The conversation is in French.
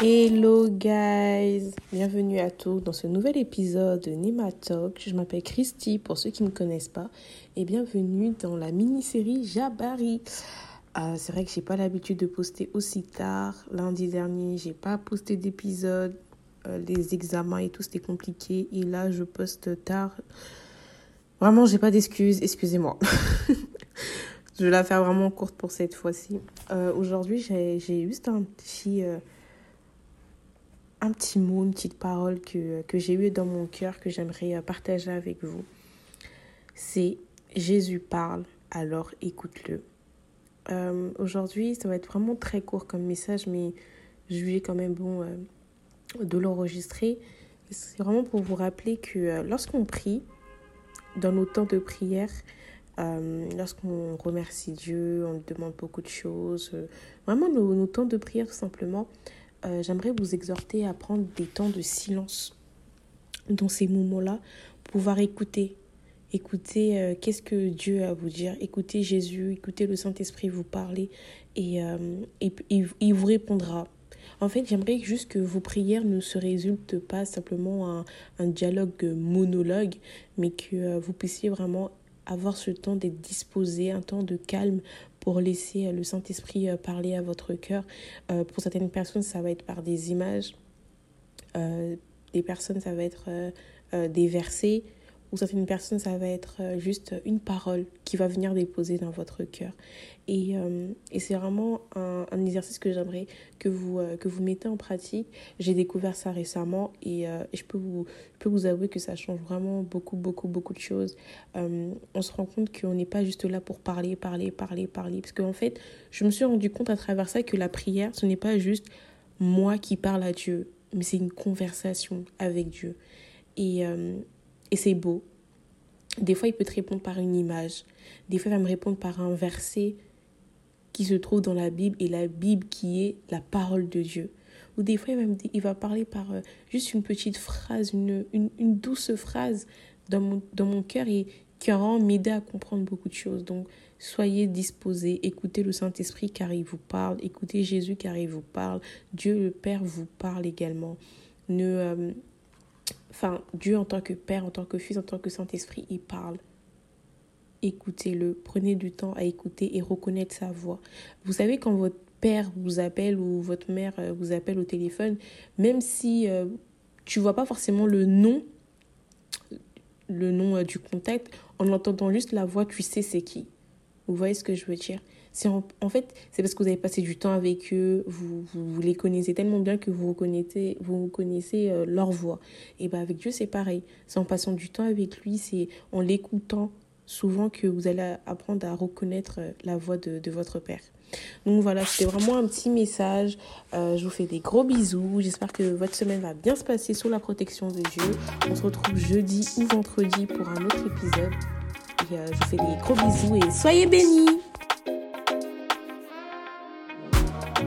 Hello guys, bienvenue à tous dans ce nouvel épisode de Nima. Je m'appelle Christy pour ceux qui ne me connaissent pas et bienvenue dans la mini-série Jabari. Euh, c'est vrai que j'ai pas l'habitude de poster aussi tard. Lundi dernier, j'ai pas posté d'épisode. Euh, les examens et tout c'était compliqué et là je poste tard. Vraiment, j'ai pas d'excuses, excusez-moi. je vais la faire vraiment courte pour cette fois-ci. Euh, aujourd'hui, j'ai juste un petit un petit mot, une petite parole que, que j'ai eue dans mon cœur que j'aimerais euh, partager avec vous. C'est Jésus parle, alors écoute-le. Euh, aujourd'hui, ça va être vraiment très court comme message, mais je vais quand même bon euh, de l'enregistrer. C'est vraiment pour vous rappeler que lorsqu'on prie, dans nos temps de prière, lorsqu'on remercie Dieu, on demande beaucoup de choses, vraiment nos, nos temps de prière tout simplement, euh, j'aimerais vous exhorter à prendre des temps de silence dans ces moments-là, pouvoir écouter. Écoutez euh, qu'est-ce que Dieu a à vous dire? Écoutez Jésus, écoutez le Saint-Esprit vous parler et, euh, et, il vous répondra. En fait, j'aimerais juste que vos prières ne se résultent pas simplement un, un dialogue monologue, mais que vous puissiez vraiment avoir ce temps d'être disposé, un temps de calme pour laisser euh, le Saint-Esprit euh, parler à votre cœur. Euh, pour certaines personnes, ça va être par des images. des personnes, ça va être des versets ou certaines personnes, ça va être euh, juste une parole qui va venir déposer dans votre cœur. Et, euh, et c'est vraiment un, un, exercice que j'aimerais que vous, euh, que vous mettez en pratique. J'ai découvert ça récemment et, et, je, peux vous, je peux vous avouer que ça change vraiment beaucoup, beaucoup, beaucoup de choses. on se rend compte qu'on n'est pas juste là pour parler, parler, parler, parler. Parce qu'en fait, je me suis rendu compte à travers ça que la prière, ce n'est pas juste moi qui parle à Dieu, mais c'est une conversation avec Dieu. Et, et c'est beau. Des fois, il peut te répondre par une image. Des fois, il va me répondre par un verset qui se trouve dans la Bible et la Bible qui est la parole de Dieu. Ou des fois, il va, il va parler par euh, juste une petite phrase, une, une, douce phrase dans mon, dans mon cœur et qui va m'aider à comprendre beaucoup de choses. Donc, soyez disposés, écoutez le Saint-Esprit car il vous parle, écoutez Jésus car il vous parle, Dieu le Père vous parle également. Ne, euh, Enfin, Dieu en tant que Père, en tant que Fils, en tant que Saint-Esprit, il parle. Écoutez-le, prenez du temps à écouter et reconnaître sa voix. Vous savez, quand votre père vous appelle ou votre mère euh, vous appelle au téléphone, même si euh, tu vois pas forcément le nom, le nom euh, du contact, en entendant juste la voix, tu sais c'est qui. Vous voyez ce que je veux dire c'est en, fait, c'est parce que vous avez passé du temps avec eux, vous, vous, les connaissez tellement bien que vous reconnaissez, vous connaissez euh, leur voix. Et ben avec Dieu, c'est pareil. C'est en passant du temps avec lui, c'est en l'écoutant souvent que vous allez apprendre à reconnaître euh, la voix de, de votre Père. Donc voilà, c'était vraiment un petit message. Euh, je vous fais des gros bisous. J'espère que votre semaine va bien se passer sous la protection de Dieu. On se retrouve jeudi ou vendredi pour un autre épisode. Je vous fais des gros bisous et soyez bénis